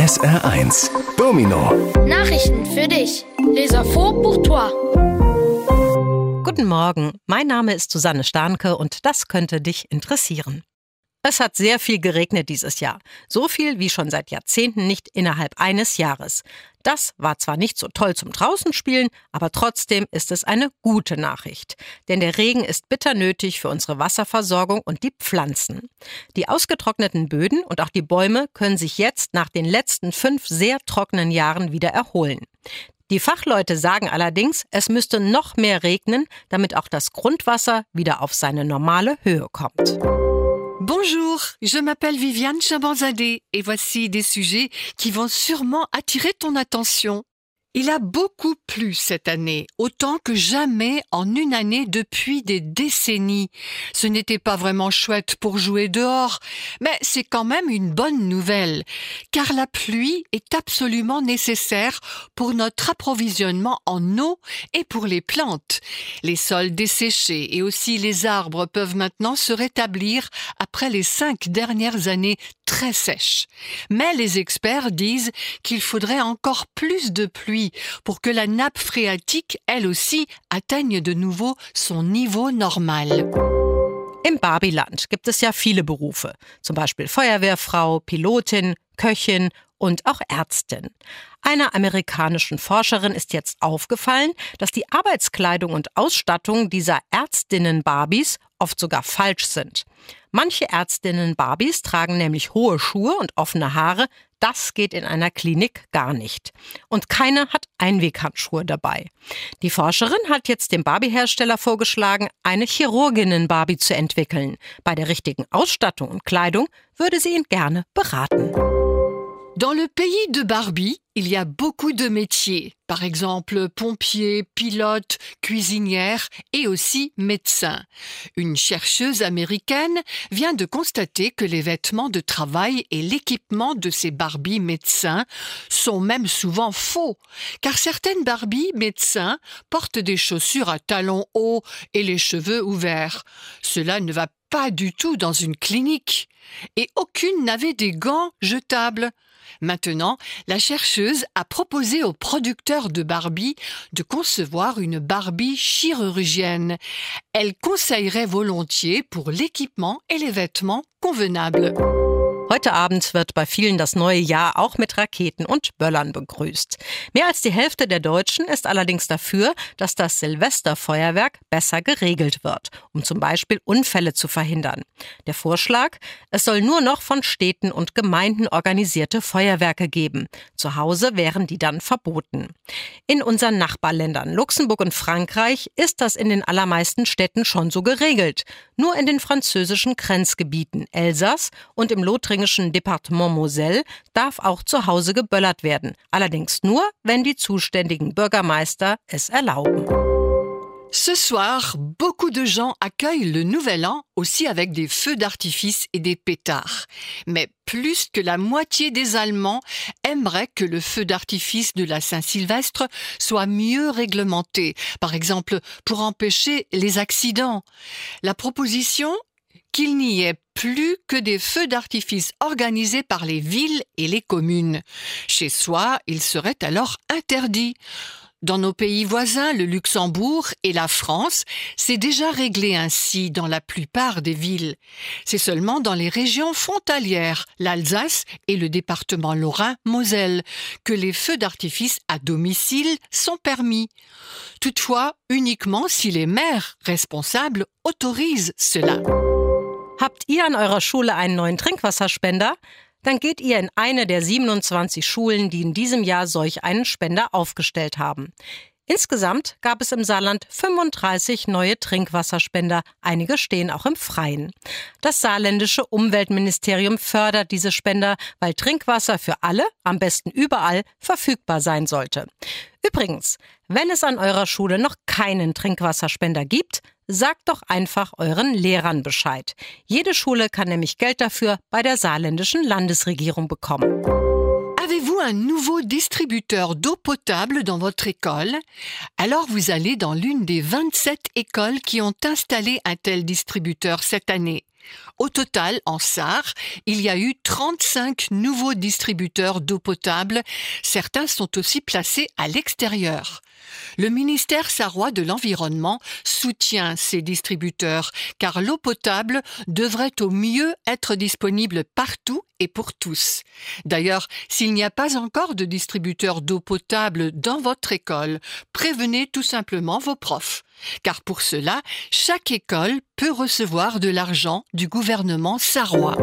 SR1 Domino Nachrichten für dich. Les infos pour toi. Guten Morgen, mein Name ist Susanne Starnke und das könnte dich interessieren. Es hat sehr viel geregnet dieses Jahr. So viel wie schon seit Jahrzehnten nicht innerhalb eines Jahres. Das war zwar nicht so toll zum Draußenspielen, aber trotzdem ist es eine gute Nachricht. Denn der Regen ist bitter nötig für unsere Wasserversorgung und die Pflanzen. Die ausgetrockneten Böden und auch die Bäume können sich jetzt nach den letzten fünf sehr trockenen Jahren wieder erholen. Die Fachleute sagen allerdings, es müsste noch mehr regnen, damit auch das Grundwasser wieder auf seine normale Höhe kommt. Bonjour, je m'appelle Viviane Chabanzadeh et voici des sujets qui vont sûrement attirer ton attention. Il a beaucoup plu cette année, autant que jamais en une année depuis des décennies. Ce n'était pas vraiment chouette pour jouer dehors, mais c'est quand même une bonne nouvelle, car la pluie est absolument nécessaire pour notre approvisionnement en eau et pour les plantes. Les sols desséchés et aussi les arbres peuvent maintenant se rétablir après les cinq dernières années Mais les experts disent qu'il faudrait encore plus de pluie pour que la nappe phréatique, elle aussi, atteigne de nouveau son niveau normal. Im Barbiland gibt es ja viele Berufe, zum Beispiel Feuerwehrfrau, Pilotin, Köchin und auch Ärztin. Einer amerikanischen Forscherin ist jetzt aufgefallen, dass die Arbeitskleidung und Ausstattung dieser Ärztinnen-Barbies oft sogar falsch sind. Manche Ärztinnen-Barbies tragen nämlich hohe Schuhe und offene Haare. Das geht in einer Klinik gar nicht. Und keiner hat Einweghandschuhe dabei. Die Forscherin hat jetzt dem Barbie-Hersteller vorgeschlagen, eine Chirurginnen-Barbie zu entwickeln. Bei der richtigen Ausstattung und Kleidung würde sie ihn gerne beraten. Dans le pays de Barbie, il y a beaucoup de métiers, par exemple pompier, pilote, cuisinière et aussi médecin. Une chercheuse américaine vient de constater que les vêtements de travail et l'équipement de ces Barbie médecins sont même souvent faux, car certaines Barbie médecins portent des chaussures à talons hauts et les cheveux ouverts. Cela ne va pas du tout dans une clinique. Et aucune n'avait des gants jetables. Maintenant, la chercheuse a proposé aux producteurs de Barbie de concevoir une Barbie chirurgienne. Elle conseillerait volontiers pour l'équipement et les vêtements convenables. Heute Abend wird bei vielen das neue Jahr auch mit Raketen und Böllern begrüßt. Mehr als die Hälfte der Deutschen ist allerdings dafür, dass das Silvesterfeuerwerk besser geregelt wird, um zum Beispiel Unfälle zu verhindern. Der Vorschlag, es soll nur noch von Städten und Gemeinden organisierte Feuerwerke geben. Zu Hause wären die dann verboten. In unseren Nachbarländern Luxemburg und Frankreich ist das in den allermeisten Städten schon so geregelt. Nur in den französischen Grenzgebieten Elsass und im Lothringen thüringischen Departement Moselle darf auch zu Hause geböllert werden, allerdings nur, wenn die zuständigen Bürgermeister es erlauben. Ce soir, beaucoup de gens accueillent le Nouvel An aussi avec des feux d'artifice et des pétards. Mais plus que la moitié des Allemands aimeraient que le feu d'artifice de la Saint-Sylvestre soit mieux réglementé, par exemple pour empêcher les accidents. La proposition qu'il n'y ait plus que des feux d'artifice organisés par les villes et les communes. Chez soi, ils seraient alors interdits. Dans nos pays voisins, le Luxembourg et la France, c'est déjà réglé ainsi dans la plupart des villes. C'est seulement dans les régions frontalières, l'Alsace et le département lorrain Moselle, que les feux d'artifice à domicile sont permis. Toutefois, uniquement si les maires responsables autorisent cela. Habt ihr an eurer Schule einen neuen Trinkwasserspender? Dann geht ihr in eine der 27 Schulen, die in diesem Jahr solch einen Spender aufgestellt haben. Insgesamt gab es im Saarland 35 neue Trinkwasserspender. Einige stehen auch im Freien. Das saarländische Umweltministerium fördert diese Spender, weil Trinkwasser für alle, am besten überall, verfügbar sein sollte. Übrigens, wenn es an eurer Schule noch keinen Trinkwasserspender gibt, sagt doch einfach euren Lehrern Bescheid. Jede Schule kann nämlich Geld dafür bei der saarländischen Landesregierung bekommen. Avez-vous un nouveau distributeur d'eau potable dans votre école Alors vous allez dans l'une des 27 écoles qui ont installé un tel distributeur cette année. Au total, en Sarre, il y a eu 35 nouveaux distributeurs d'eau potable. Certains sont aussi placés à l'extérieur. Le ministère sarrois de l'Environnement soutient ces distributeurs car l'eau potable devrait au mieux être disponible partout et pour tous. D'ailleurs, s'il n'y a pas encore de distributeur d'eau potable dans votre école, prévenez tout simplement vos profs. Car pour cela, chaque école peut recevoir de l'argent du gouvernement sarrois.